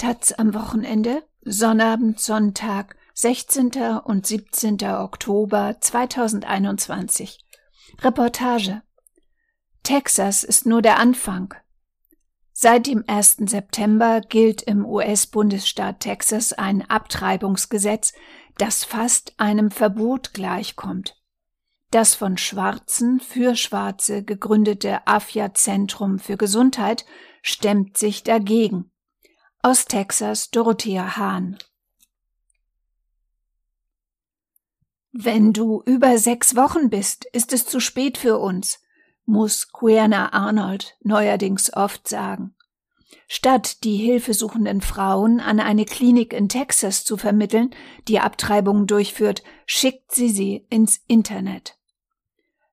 Taz am Wochenende, Sonnabend, Sonntag, 16. und 17. Oktober 2021. Reportage. Texas ist nur der Anfang. Seit dem 1. September gilt im US-Bundesstaat Texas ein Abtreibungsgesetz, das fast einem Verbot gleichkommt. Das von Schwarzen für Schwarze gegründete AFIA-Zentrum für Gesundheit stemmt sich dagegen. Aus Texas Dorothea Hahn. Wenn du über sechs Wochen bist, ist es zu spät für uns, muss Quiana Arnold neuerdings oft sagen. Statt die hilfesuchenden Frauen an eine Klinik in Texas zu vermitteln, die Abtreibungen durchführt, schickt sie sie ins Internet.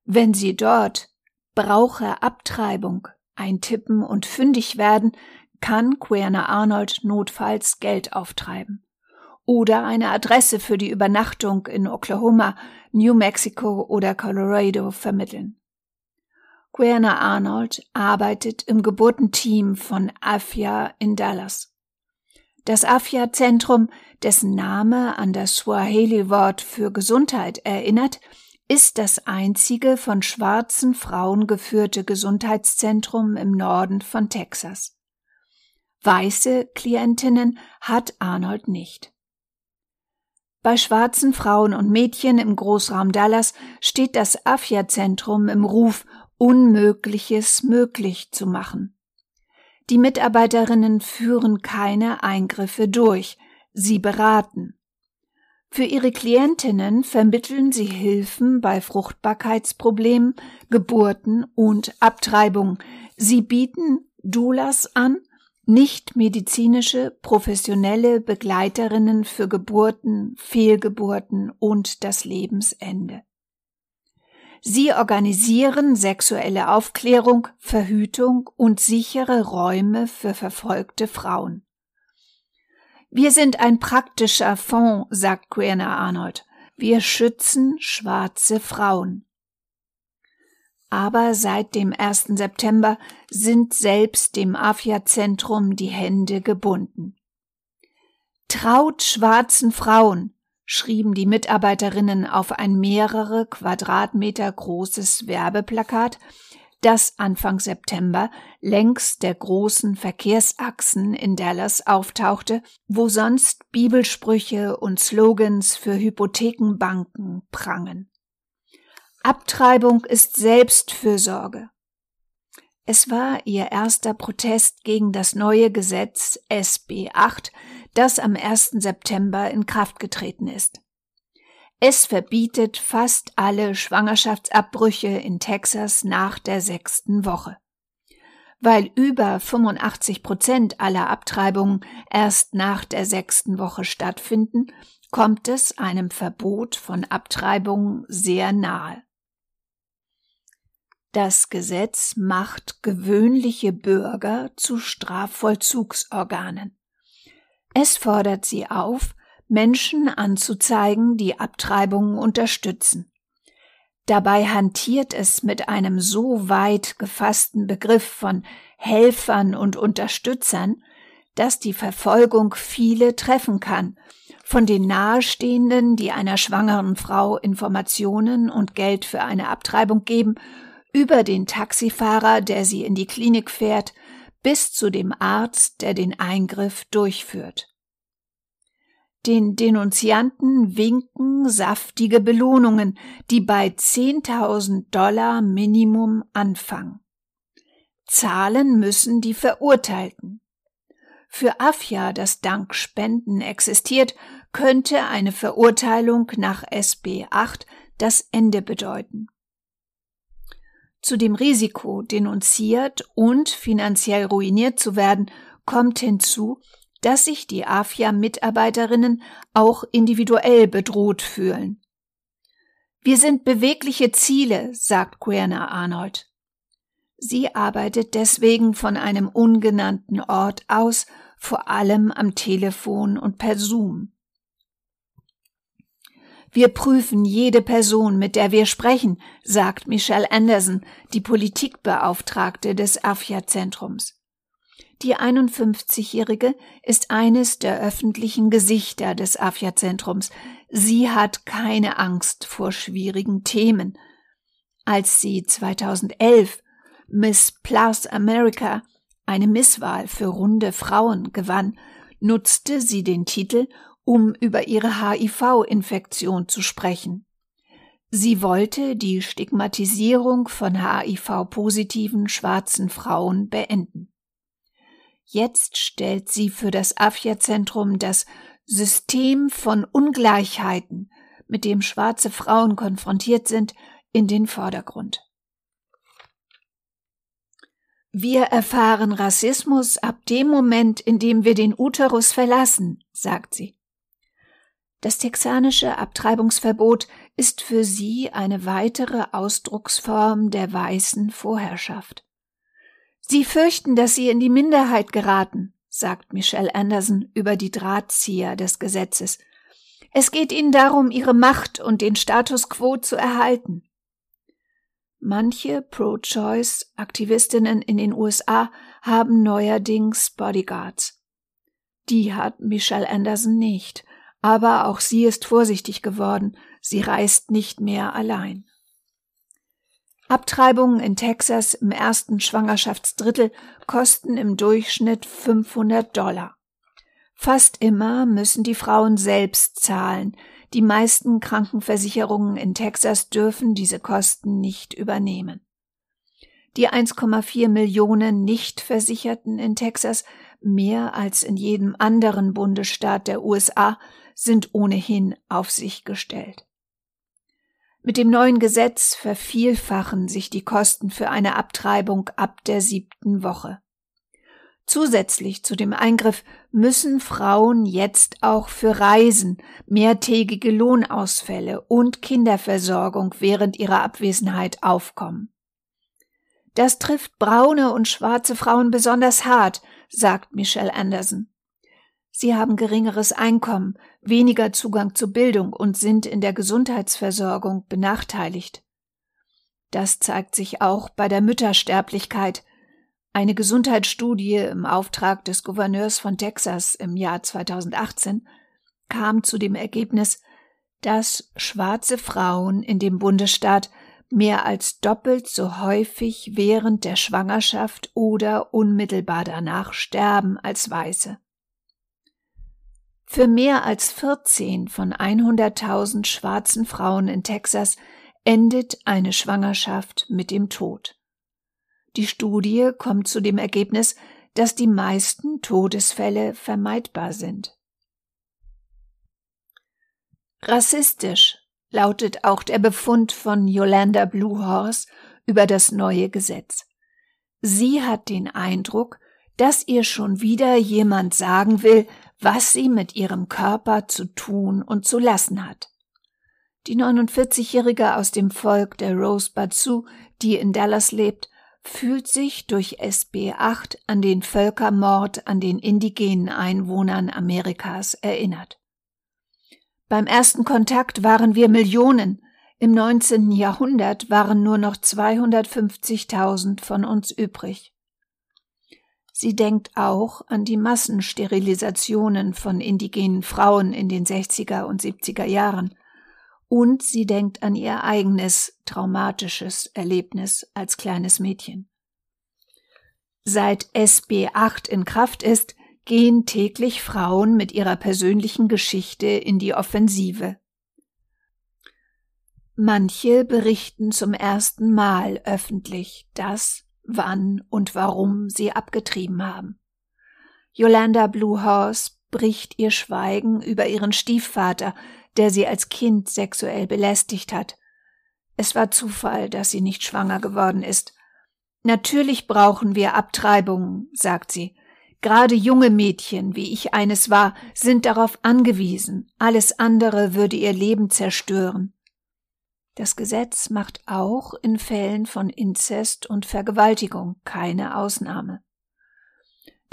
Wenn sie dort brauche Abtreibung eintippen und fündig werden, kann Querner Arnold notfalls Geld auftreiben. Oder eine Adresse für die Übernachtung in Oklahoma, New Mexico oder Colorado vermitteln. Querner Arnold arbeitet im Geburtenteam von AFIA in Dallas. Das AFIA-Zentrum, dessen Name an das Swahili-Wort für Gesundheit erinnert, ist das einzige von schwarzen Frauen geführte Gesundheitszentrum im Norden von Texas. Weiße Klientinnen hat Arnold nicht. Bei schwarzen Frauen und Mädchen im Großraum Dallas steht das AFIA-Zentrum im Ruf, Unmögliches möglich zu machen. Die Mitarbeiterinnen führen keine Eingriffe durch, sie beraten. Für ihre Klientinnen vermitteln sie Hilfen bei Fruchtbarkeitsproblemen, Geburten und Abtreibung. Sie bieten Doulas an, nicht medizinische professionelle Begleiterinnen für Geburten, Fehlgeburten und das Lebensende. Sie organisieren sexuelle Aufklärung, Verhütung und sichere Räume für verfolgte Frauen. Wir sind ein praktischer Fonds, sagt Querner Arnold. Wir schützen schwarze Frauen. Aber seit dem 1. September sind selbst dem AFIA-Zentrum die Hände gebunden. Traut schwarzen Frauen, schrieben die Mitarbeiterinnen auf ein mehrere Quadratmeter großes Werbeplakat, das Anfang September längs der großen Verkehrsachsen in Dallas auftauchte, wo sonst Bibelsprüche und Slogans für Hypothekenbanken prangen. Abtreibung ist Selbstfürsorge. Es war ihr erster Protest gegen das neue Gesetz SB 8, das am 1. September in Kraft getreten ist. Es verbietet fast alle Schwangerschaftsabbrüche in Texas nach der sechsten Woche. Weil über 85 Prozent aller Abtreibungen erst nach der sechsten Woche stattfinden, kommt es einem Verbot von Abtreibungen sehr nahe. Das Gesetz macht gewöhnliche Bürger zu Strafvollzugsorganen. Es fordert sie auf, Menschen anzuzeigen, die Abtreibungen unterstützen. Dabei hantiert es mit einem so weit gefassten Begriff von Helfern und Unterstützern, dass die Verfolgung viele treffen kann, von den Nahestehenden, die einer schwangeren Frau Informationen und Geld für eine Abtreibung geben, über den Taxifahrer, der sie in die Klinik fährt, bis zu dem Arzt, der den Eingriff durchführt. Den Denunzianten winken saftige Belohnungen, die bei 10.000 Dollar Minimum anfangen. Zahlen müssen die Verurteilten. Für Afja, das dank Spenden existiert, könnte eine Verurteilung nach SB 8 das Ende bedeuten. Zu dem Risiko, denunziert und finanziell ruiniert zu werden, kommt hinzu, dass sich die AFIA-Mitarbeiterinnen auch individuell bedroht fühlen. Wir sind bewegliche Ziele, sagt Querner Arnold. Sie arbeitet deswegen von einem ungenannten Ort aus, vor allem am Telefon und per Zoom. Wir prüfen jede Person, mit der wir sprechen, sagt Michelle Anderson, die Politikbeauftragte des AFIA-Zentrums. Die 51-Jährige ist eines der öffentlichen Gesichter des AFIA-Zentrums. Sie hat keine Angst vor schwierigen Themen. Als sie 2011 Miss Plus America, eine Misswahl für runde Frauen, gewann, nutzte sie den Titel, um über ihre HIV-Infektion zu sprechen. Sie wollte die Stigmatisierung von HIV-positiven schwarzen Frauen beenden. Jetzt stellt sie für das AFIA-Zentrum das System von Ungleichheiten, mit dem schwarze Frauen konfrontiert sind, in den Vordergrund. Wir erfahren Rassismus ab dem Moment, in dem wir den Uterus verlassen, sagt sie. Das texanische Abtreibungsverbot ist für sie eine weitere Ausdrucksform der weißen Vorherrschaft. Sie fürchten, dass sie in die Minderheit geraten, sagt Michelle Anderson über die Drahtzieher des Gesetzes. Es geht ihnen darum, ihre Macht und den Status quo zu erhalten. Manche Pro-Choice-Aktivistinnen in den USA haben neuerdings Bodyguards. Die hat Michelle Anderson nicht, aber auch sie ist vorsichtig geworden, sie reist nicht mehr allein. Abtreibungen in Texas im ersten Schwangerschaftsdrittel kosten im Durchschnitt 500 Dollar. Fast immer müssen die Frauen selbst zahlen, die meisten Krankenversicherungen in Texas dürfen diese Kosten nicht übernehmen. Die 1,4 Millionen Nichtversicherten in Texas, mehr als in jedem anderen Bundesstaat der USA, sind ohnehin auf sich gestellt. Mit dem neuen Gesetz vervielfachen sich die Kosten für eine Abtreibung ab der siebten Woche. Zusätzlich zu dem Eingriff müssen Frauen jetzt auch für Reisen, mehrtägige Lohnausfälle und Kinderversorgung während ihrer Abwesenheit aufkommen. Das trifft braune und schwarze Frauen besonders hart, sagt Michelle Anderson. Sie haben geringeres Einkommen, weniger Zugang zu Bildung und sind in der Gesundheitsversorgung benachteiligt. Das zeigt sich auch bei der Müttersterblichkeit, eine Gesundheitsstudie im Auftrag des Gouverneurs von Texas im Jahr 2018 kam zu dem Ergebnis, dass schwarze Frauen in dem Bundesstaat mehr als doppelt so häufig während der Schwangerschaft oder unmittelbar danach sterben als Weiße. Für mehr als 14 von 100.000 schwarzen Frauen in Texas endet eine Schwangerschaft mit dem Tod. Die Studie kommt zu dem Ergebnis, dass die meisten Todesfälle vermeidbar sind. Rassistisch lautet auch der Befund von Yolanda Bluehorse über das neue Gesetz. Sie hat den Eindruck, dass ihr schon wieder jemand sagen will, was sie mit ihrem Körper zu tun und zu lassen hat. Die 49-Jährige aus dem Volk der Rosebud Sioux, die in Dallas lebt, fühlt sich durch SB 8 an den Völkermord an den indigenen Einwohnern Amerikas erinnert. Beim ersten Kontakt waren wir Millionen, im 19. Jahrhundert waren nur noch 250.000 von uns übrig. Sie denkt auch an die Massensterilisationen von indigenen Frauen in den 60er und 70er Jahren und sie denkt an ihr eigenes traumatisches Erlebnis als kleines Mädchen. Seit SB 8 in Kraft ist, gehen täglich Frauen mit ihrer persönlichen Geschichte in die Offensive. Manche berichten zum ersten Mal öffentlich, dass, wann und warum sie abgetrieben haben. Yolanda Bluehorse bricht ihr Schweigen über ihren Stiefvater, der sie als Kind sexuell belästigt hat. Es war Zufall, dass sie nicht schwanger geworden ist. Natürlich brauchen wir Abtreibungen, sagt sie. Gerade junge Mädchen, wie ich eines war, sind darauf angewiesen. Alles andere würde ihr Leben zerstören. Das Gesetz macht auch in Fällen von Inzest und Vergewaltigung keine Ausnahme.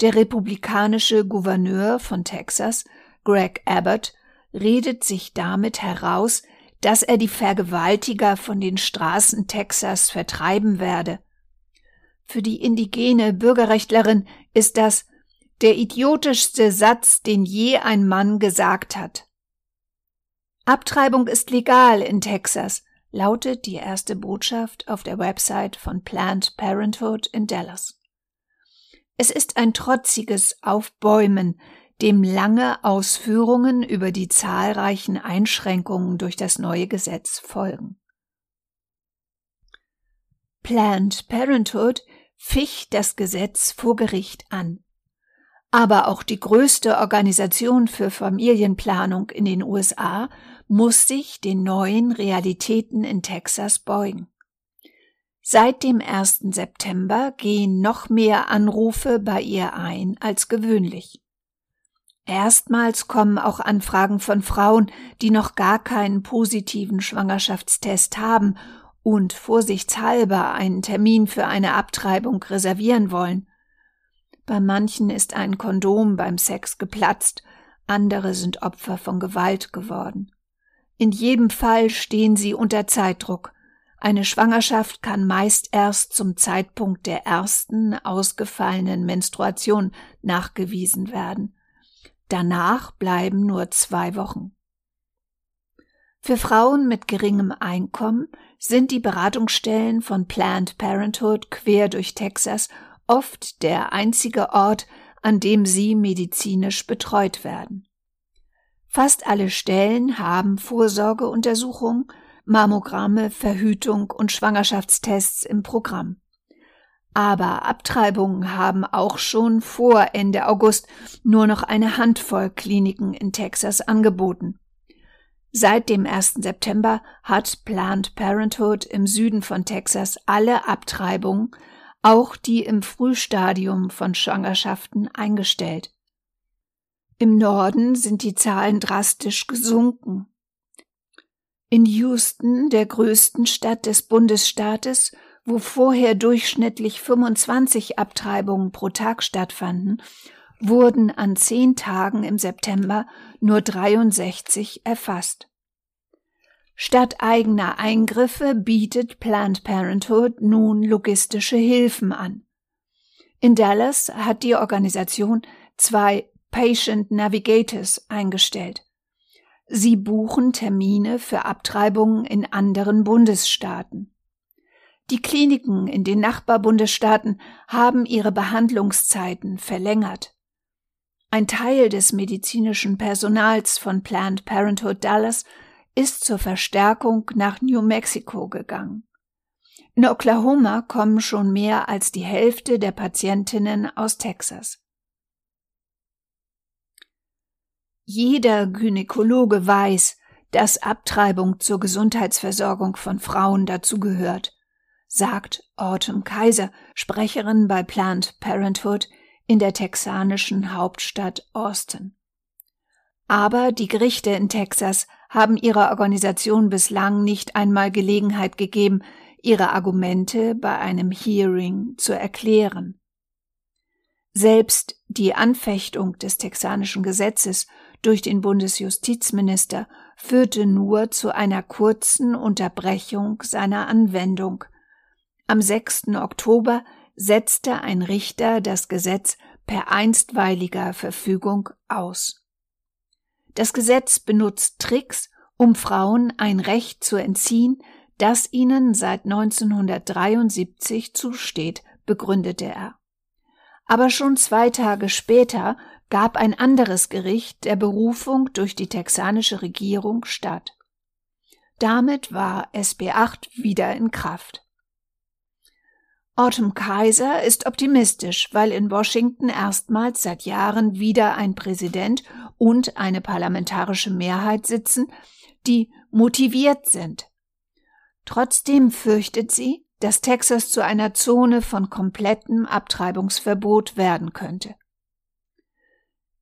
Der republikanische Gouverneur von Texas, Greg Abbott, redet sich damit heraus, dass er die Vergewaltiger von den Straßen Texas vertreiben werde. Für die indigene Bürgerrechtlerin ist das der idiotischste Satz, den je ein Mann gesagt hat. Abtreibung ist legal in Texas, lautet die erste Botschaft auf der Website von Planned Parenthood in Dallas. Es ist ein trotziges Aufbäumen, dem lange Ausführungen über die zahlreichen Einschränkungen durch das neue Gesetz folgen. Planned Parenthood ficht das Gesetz vor Gericht an. Aber auch die größte Organisation für Familienplanung in den USA muss sich den neuen Realitäten in Texas beugen. Seit dem 1. September gehen noch mehr Anrufe bei ihr ein als gewöhnlich. Erstmals kommen auch Anfragen von Frauen, die noch gar keinen positiven Schwangerschaftstest haben und vorsichtshalber einen Termin für eine Abtreibung reservieren wollen. Bei manchen ist ein Kondom beim Sex geplatzt, andere sind Opfer von Gewalt geworden. In jedem Fall stehen sie unter Zeitdruck. Eine Schwangerschaft kann meist erst zum Zeitpunkt der ersten ausgefallenen Menstruation nachgewiesen werden. Danach bleiben nur zwei Wochen. Für Frauen mit geringem Einkommen sind die Beratungsstellen von Planned Parenthood quer durch Texas oft der einzige Ort, an dem sie medizinisch betreut werden. Fast alle Stellen haben Vorsorgeuntersuchungen, Mammogramme, Verhütung und Schwangerschaftstests im Programm. Aber Abtreibungen haben auch schon vor Ende August nur noch eine Handvoll Kliniken in Texas angeboten. Seit dem 1. September hat Planned Parenthood im Süden von Texas alle Abtreibungen, auch die im Frühstadium von Schwangerschaften, eingestellt. Im Norden sind die Zahlen drastisch gesunken. In Houston, der größten Stadt des Bundesstaates, wo vorher durchschnittlich 25 Abtreibungen pro Tag stattfanden, wurden an zehn Tagen im September nur 63 erfasst. Statt eigener Eingriffe bietet Planned Parenthood nun logistische Hilfen an. In Dallas hat die Organisation zwei Patient Navigators eingestellt. Sie buchen Termine für Abtreibungen in anderen Bundesstaaten. Die Kliniken in den Nachbarbundesstaaten haben ihre Behandlungszeiten verlängert. Ein Teil des medizinischen Personals von Planned Parenthood Dallas ist zur Verstärkung nach New Mexico gegangen. In Oklahoma kommen schon mehr als die Hälfte der Patientinnen aus Texas. Jeder Gynäkologe weiß, dass Abtreibung zur Gesundheitsversorgung von Frauen dazugehört, sagt Autumn Kaiser, Sprecherin bei Planned Parenthood in der texanischen Hauptstadt Austin. Aber die Gerichte in Texas haben ihrer Organisation bislang nicht einmal Gelegenheit gegeben, ihre Argumente bei einem Hearing zu erklären. Selbst die Anfechtung des texanischen Gesetzes durch den Bundesjustizminister führte nur zu einer kurzen Unterbrechung seiner Anwendung. Am 6. Oktober setzte ein Richter das Gesetz per einstweiliger Verfügung aus. Das Gesetz benutzt Tricks, um Frauen ein Recht zu entziehen, das ihnen seit 1973 zusteht, begründete er. Aber schon zwei Tage später gab ein anderes Gericht der Berufung durch die texanische Regierung statt. Damit war SB 8 wieder in Kraft. Autumn Kaiser ist optimistisch, weil in Washington erstmals seit Jahren wieder ein Präsident und eine parlamentarische Mehrheit sitzen, die motiviert sind. Trotzdem fürchtet sie, dass Texas zu einer Zone von komplettem Abtreibungsverbot werden könnte.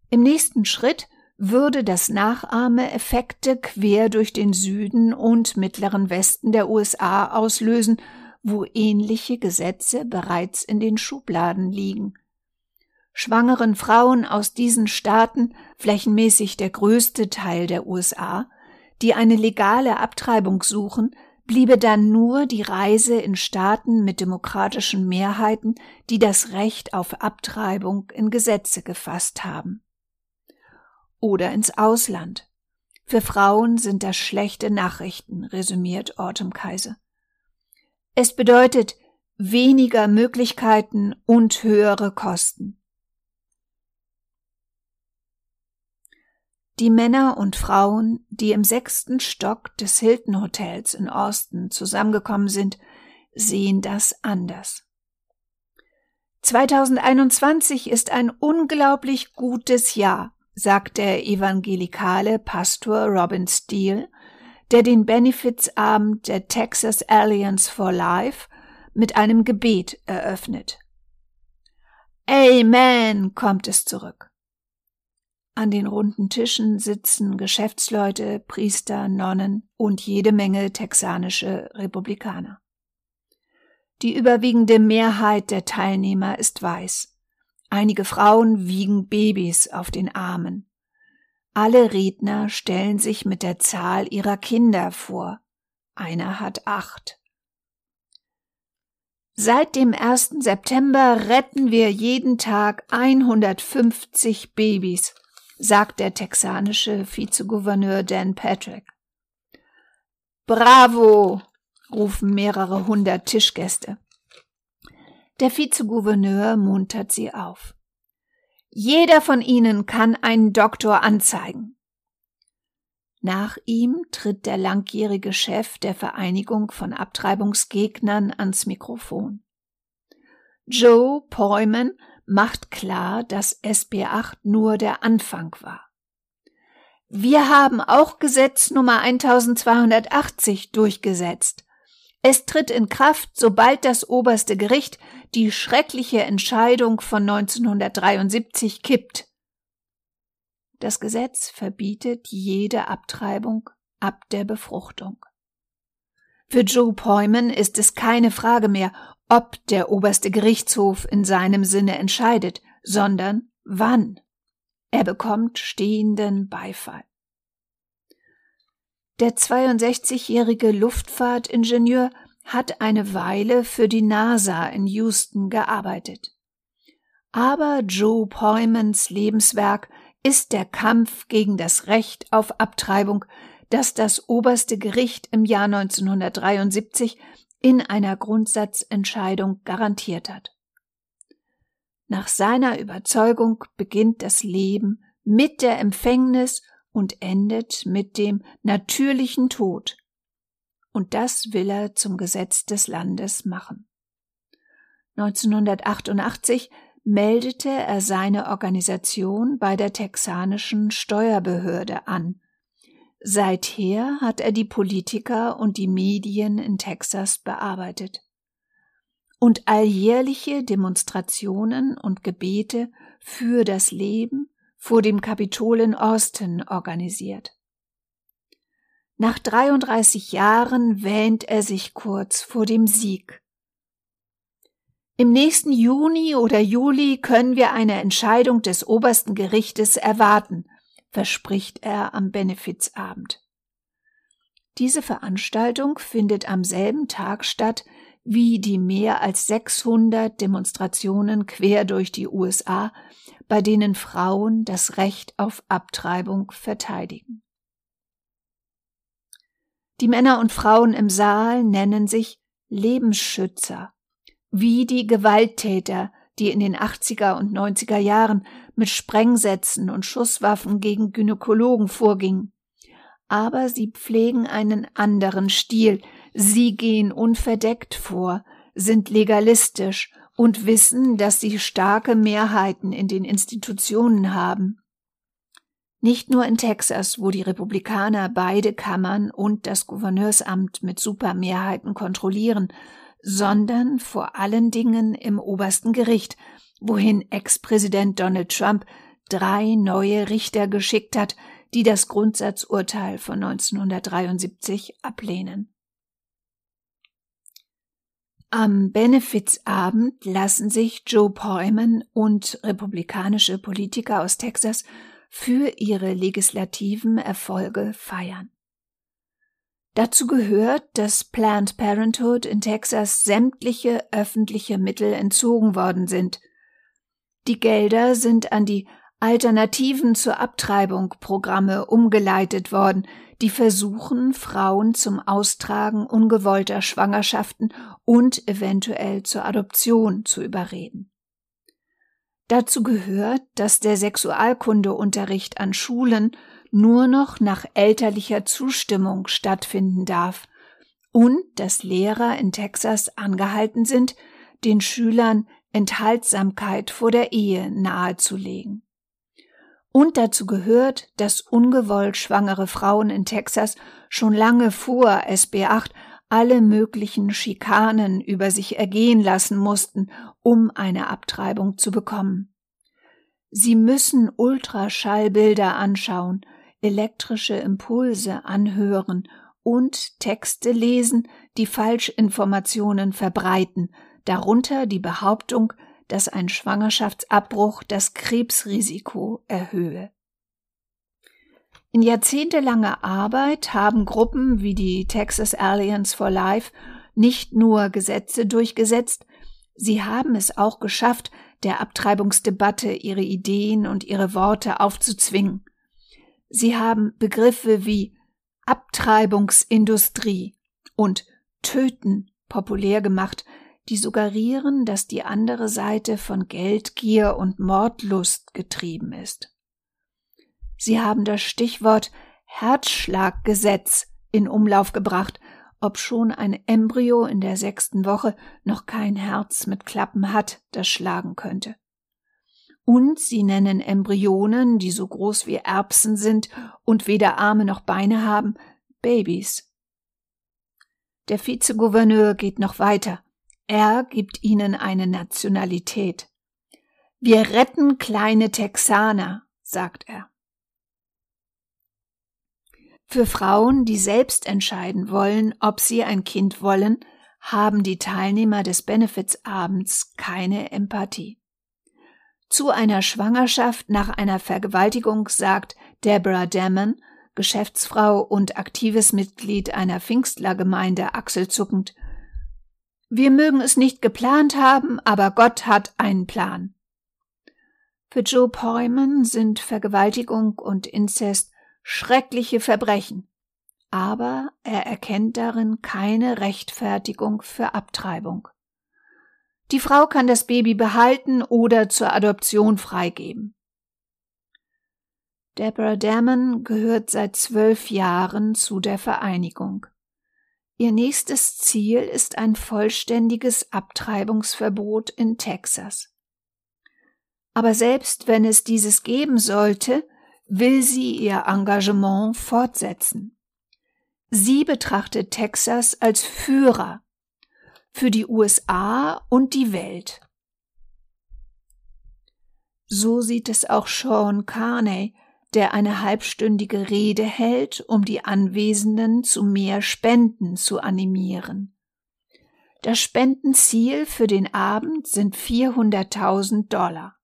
Im nächsten Schritt würde das Nachahmeeffekte quer durch den Süden und mittleren Westen der USA auslösen, wo ähnliche Gesetze bereits in den Schubladen liegen. Schwangeren Frauen aus diesen Staaten, flächenmäßig der größte Teil der USA, die eine legale Abtreibung suchen, bliebe dann nur die Reise in Staaten mit demokratischen Mehrheiten, die das Recht auf Abtreibung in Gesetze gefasst haben. Oder ins Ausland. Für Frauen sind das schlechte Nachrichten, resümiert Autumn Kaiser. Es bedeutet weniger Möglichkeiten und höhere Kosten. Die Männer und Frauen, die im sechsten Stock des Hilton Hotels in Austin zusammengekommen sind, sehen das anders. 2021 ist ein unglaublich gutes Jahr, sagt der evangelikale Pastor Robin Steele, der den Benefitsabend der Texas Alliance for Life mit einem Gebet eröffnet. Amen, kommt es zurück. An den runden Tischen sitzen Geschäftsleute, Priester, Nonnen und jede Menge texanische Republikaner. Die überwiegende Mehrheit der Teilnehmer ist weiß. Einige Frauen wiegen Babys auf den Armen. Alle Redner stellen sich mit der Zahl ihrer Kinder vor. Einer hat acht. Seit dem 1. September retten wir jeden Tag 150 Babys, sagt der texanische Vizegouverneur Dan Patrick. Bravo, rufen mehrere hundert Tischgäste. Der Vizegouverneur muntert sie auf. Jeder von ihnen kann einen Doktor anzeigen. Nach ihm tritt der langjährige Chef der Vereinigung von Abtreibungsgegnern ans Mikrofon. Joe Poyman macht klar, dass SB 8 nur der Anfang war. Wir haben auch Gesetz Nummer 1280 durchgesetzt. Es tritt in Kraft, sobald das oberste Gericht die schreckliche Entscheidung von 1973 kippt. Das Gesetz verbietet jede Abtreibung ab der Befruchtung. Für Joe Poyman ist es keine Frage mehr, ob der oberste Gerichtshof in seinem Sinne entscheidet, sondern wann. Er bekommt stehenden Beifall. Der 62-jährige Luftfahrtingenieur hat eine Weile für die NASA in Houston gearbeitet. Aber Joe Poymans Lebenswerk ist der Kampf gegen das Recht auf Abtreibung, das das oberste Gericht im Jahr 1973 in einer Grundsatzentscheidung garantiert hat. Nach seiner Überzeugung beginnt das Leben mit der Empfängnis und endet mit dem natürlichen Tod. Und das will er zum Gesetz des Landes machen. 1988 meldete er seine Organisation bei der texanischen Steuerbehörde an Seither hat er die Politiker und die Medien in Texas bearbeitet und alljährliche Demonstrationen und Gebete für das Leben vor dem Kapitol in Austin organisiert. Nach 33 Jahren wähnt er sich kurz vor dem Sieg. Im nächsten Juni oder Juli können wir eine Entscheidung des obersten Gerichtes erwarten, verspricht er am Benefizabend. Diese Veranstaltung findet am selben Tag statt wie die mehr als 600 Demonstrationen quer durch die USA, bei denen Frauen das Recht auf Abtreibung verteidigen. Die Männer und Frauen im Saal nennen sich Lebensschützer, wie die Gewalttäter, die in den 80er und 90er Jahren mit Sprengsätzen und Schusswaffen gegen Gynäkologen vorgingen. Aber sie pflegen einen anderen Stil, sie gehen unverdeckt vor, sind legalistisch und wissen, dass sie starke Mehrheiten in den Institutionen haben. Nicht nur in Texas, wo die Republikaner beide Kammern und das Gouverneursamt mit Supermehrheiten kontrollieren, sondern vor allen Dingen im obersten Gericht, wohin Ex-Präsident Donald Trump drei neue Richter geschickt hat, die das Grundsatzurteil von 1973 ablehnen. Am Benefitsabend lassen sich Joe Poyman und republikanische Politiker aus Texas für ihre legislativen Erfolge feiern. Dazu gehört, dass Planned Parenthood in Texas sämtliche öffentliche Mittel entzogen worden sind. Die Gelder sind an die Alternativen zur Abtreibung Programme umgeleitet worden, die versuchen, Frauen zum Austragen ungewollter Schwangerschaften und eventuell zur Adoption zu überreden. Dazu gehört, dass der Sexualkundeunterricht an Schulen nur noch nach elterlicher Zustimmung stattfinden darf und dass Lehrer in Texas angehalten sind, den Schülern Enthaltsamkeit vor der Ehe nahezulegen. Und dazu gehört, dass ungewollt schwangere Frauen in Texas schon lange vor SB 8 alle möglichen Schikanen über sich ergehen lassen mussten, um eine Abtreibung zu bekommen. Sie müssen Ultraschallbilder anschauen, elektrische Impulse anhören und Texte lesen, die Falschinformationen verbreiten, darunter die Behauptung, dass ein Schwangerschaftsabbruch das Krebsrisiko erhöhe. In jahrzehntelanger Arbeit haben Gruppen wie die Texas Alliance for Life nicht nur Gesetze durchgesetzt, sie haben es auch geschafft, der Abtreibungsdebatte ihre Ideen und ihre Worte aufzuzwingen. Sie haben Begriffe wie Abtreibungsindustrie und Töten populär gemacht, die suggerieren, dass die andere Seite von Geldgier und Mordlust getrieben ist. Sie haben das Stichwort Herzschlaggesetz in Umlauf gebracht, obschon ein Embryo in der sechsten Woche noch kein Herz mit Klappen hat, das schlagen könnte. Und sie nennen Embryonen, die so groß wie Erbsen sind und weder Arme noch Beine haben, Babys. Der Vizegouverneur geht noch weiter. Er gibt ihnen eine Nationalität. Wir retten kleine Texaner, sagt er. Für Frauen, die selbst entscheiden wollen, ob sie ein Kind wollen, haben die Teilnehmer des Benefitsabends keine Empathie. Zu einer Schwangerschaft nach einer Vergewaltigung sagt Deborah Damon, Geschäftsfrau und aktives Mitglied einer Pfingstlergemeinde, achselzuckend, wir mögen es nicht geplant haben, aber Gott hat einen Plan. Für Joe Poyman sind Vergewaltigung und Inzest schreckliche Verbrechen, aber er erkennt darin keine Rechtfertigung für Abtreibung. Die Frau kann das Baby behalten oder zur Adoption freigeben. Deborah Damon gehört seit zwölf Jahren zu der Vereinigung. Ihr nächstes Ziel ist ein vollständiges Abtreibungsverbot in Texas. Aber selbst wenn es dieses geben sollte, will sie ihr Engagement fortsetzen. Sie betrachtet Texas als Führer für die USA und die Welt. So sieht es auch Sean Carney, der eine halbstündige Rede hält, um die Anwesenden zu mehr Spenden zu animieren. Das Spendenziel für den Abend sind 400.000 Dollar.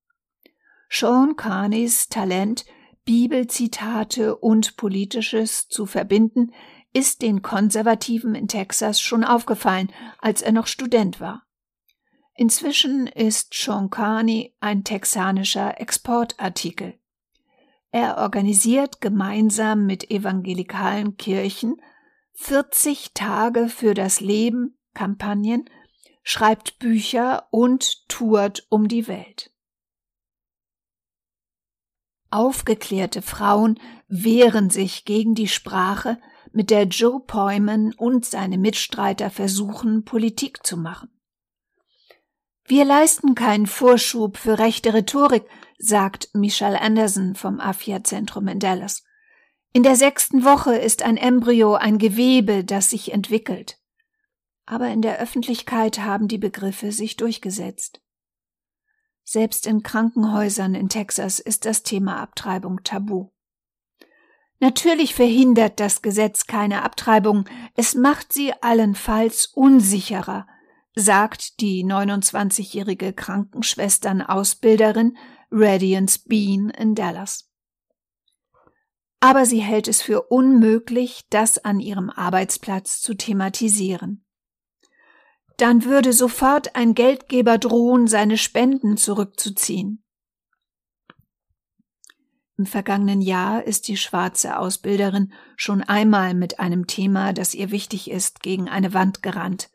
Sean Carneys Talent, Bibelzitate und Politisches zu verbinden, ist den Konservativen in Texas schon aufgefallen, als er noch Student war. Inzwischen ist Sean Carney ein texanischer Exportartikel. Er organisiert gemeinsam mit evangelikalen Kirchen 40 Tage für das Leben Kampagnen, schreibt Bücher und tourt um die Welt. Aufgeklärte Frauen wehren sich gegen die Sprache, mit der Joe Poyman und seine Mitstreiter versuchen, Politik zu machen. Wir leisten keinen Vorschub für rechte Rhetorik, sagt Michelle Anderson vom AFIA-Zentrum in Dallas. In der sechsten Woche ist ein Embryo ein Gewebe, das sich entwickelt. Aber in der Öffentlichkeit haben die Begriffe sich durchgesetzt. Selbst in Krankenhäusern in Texas ist das Thema Abtreibung tabu. Natürlich verhindert das Gesetz keine Abtreibung, es macht sie allenfalls unsicherer, sagt die 29-jährige Krankenschwesternausbilderin Radiance Bean in Dallas. aber sie hält es für unmöglich, das an ihrem Arbeitsplatz zu thematisieren. Dann würde sofort ein Geldgeber drohen, seine Spenden zurückzuziehen. Im vergangenen Jahr ist die schwarze Ausbilderin schon einmal mit einem Thema, das ihr wichtig ist, gegen eine Wand gerannt.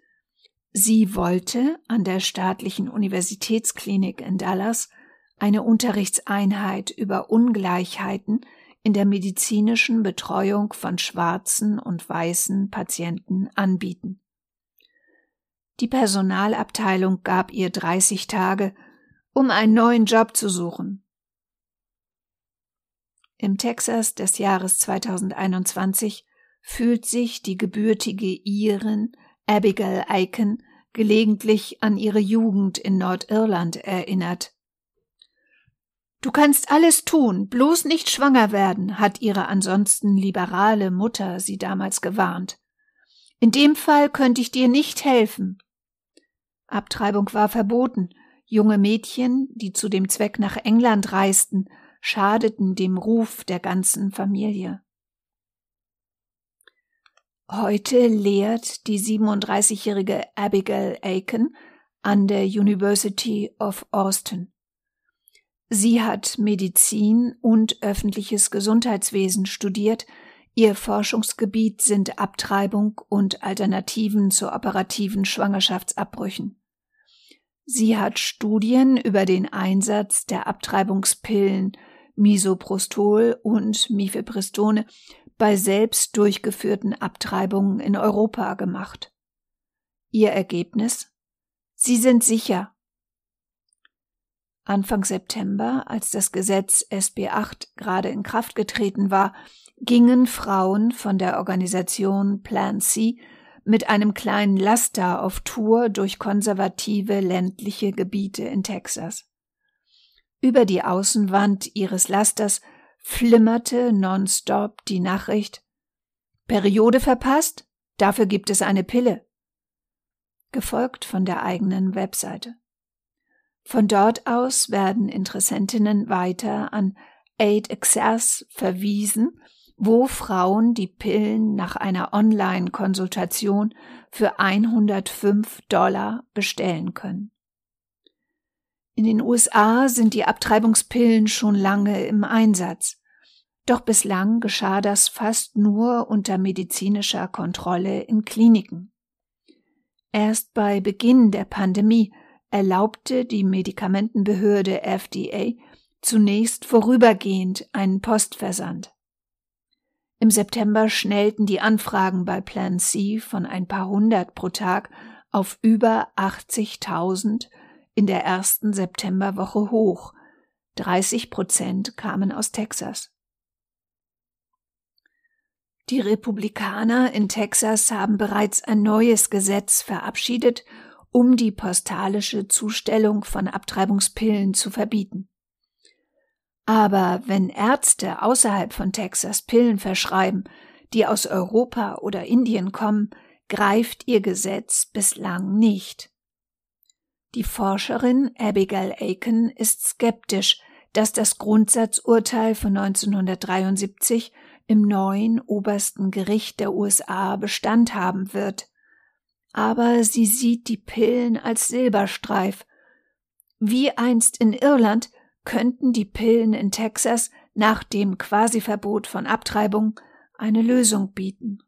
Sie wollte an der staatlichen Universitätsklinik in Dallas eine Unterrichtseinheit über Ungleichheiten in der medizinischen Betreuung von schwarzen und weißen Patienten anbieten. Die Personalabteilung gab ihr 30 Tage, um einen neuen Job zu suchen. Im Texas des Jahres 2021 fühlt sich die gebürtige Irin Abigail Aiken gelegentlich an ihre Jugend in Nordirland erinnert. Du kannst alles tun, bloß nicht schwanger werden, hat ihre ansonsten liberale Mutter sie damals gewarnt. In dem Fall könnte ich dir nicht helfen. Abtreibung war verboten. Junge Mädchen, die zu dem Zweck nach England reisten, schadeten dem Ruf der ganzen Familie. Heute lehrt die 37-jährige Abigail Aiken an der University of Austin. Sie hat Medizin und öffentliches Gesundheitswesen studiert. Ihr Forschungsgebiet sind Abtreibung und Alternativen zu operativen Schwangerschaftsabbrüchen. Sie hat Studien über den Einsatz der Abtreibungspillen Misoprostol und Mifepristone bei selbst durchgeführten Abtreibungen in Europa gemacht. Ihr Ergebnis? Sie sind sicher. Anfang September, als das Gesetz SB 8 gerade in Kraft getreten war, gingen Frauen von der Organisation Plan C mit einem kleinen Laster auf Tour durch konservative ländliche Gebiete in Texas. Über die Außenwand ihres Lasters flimmerte nonstop die Nachricht Periode verpasst? Dafür gibt es eine Pille. Gefolgt von der eigenen Webseite. Von dort aus werden Interessentinnen weiter an Aid Access verwiesen, wo Frauen die Pillen nach einer Online-Konsultation für 105 Dollar bestellen können. In den USA sind die Abtreibungspillen schon lange im Einsatz. Doch bislang geschah das fast nur unter medizinischer Kontrolle in Kliniken. Erst bei Beginn der Pandemie erlaubte die Medikamentenbehörde FDA zunächst vorübergehend einen Postversand. Im September schnellten die Anfragen bei Plan C von ein paar hundert pro Tag auf über 80.000 in der ersten Septemberwoche hoch. 30 Prozent kamen aus Texas. Die Republikaner in Texas haben bereits ein neues Gesetz verabschiedet, um die postalische Zustellung von Abtreibungspillen zu verbieten. Aber wenn Ärzte außerhalb von Texas Pillen verschreiben, die aus Europa oder Indien kommen, greift ihr Gesetz bislang nicht. Die Forscherin Abigail Aiken ist skeptisch, dass das Grundsatzurteil von 1973 im neuen obersten Gericht der USA Bestand haben wird. Aber sie sieht die Pillen als Silberstreif. Wie einst in Irland könnten die Pillen in Texas nach dem Quasiverbot von Abtreibung eine Lösung bieten.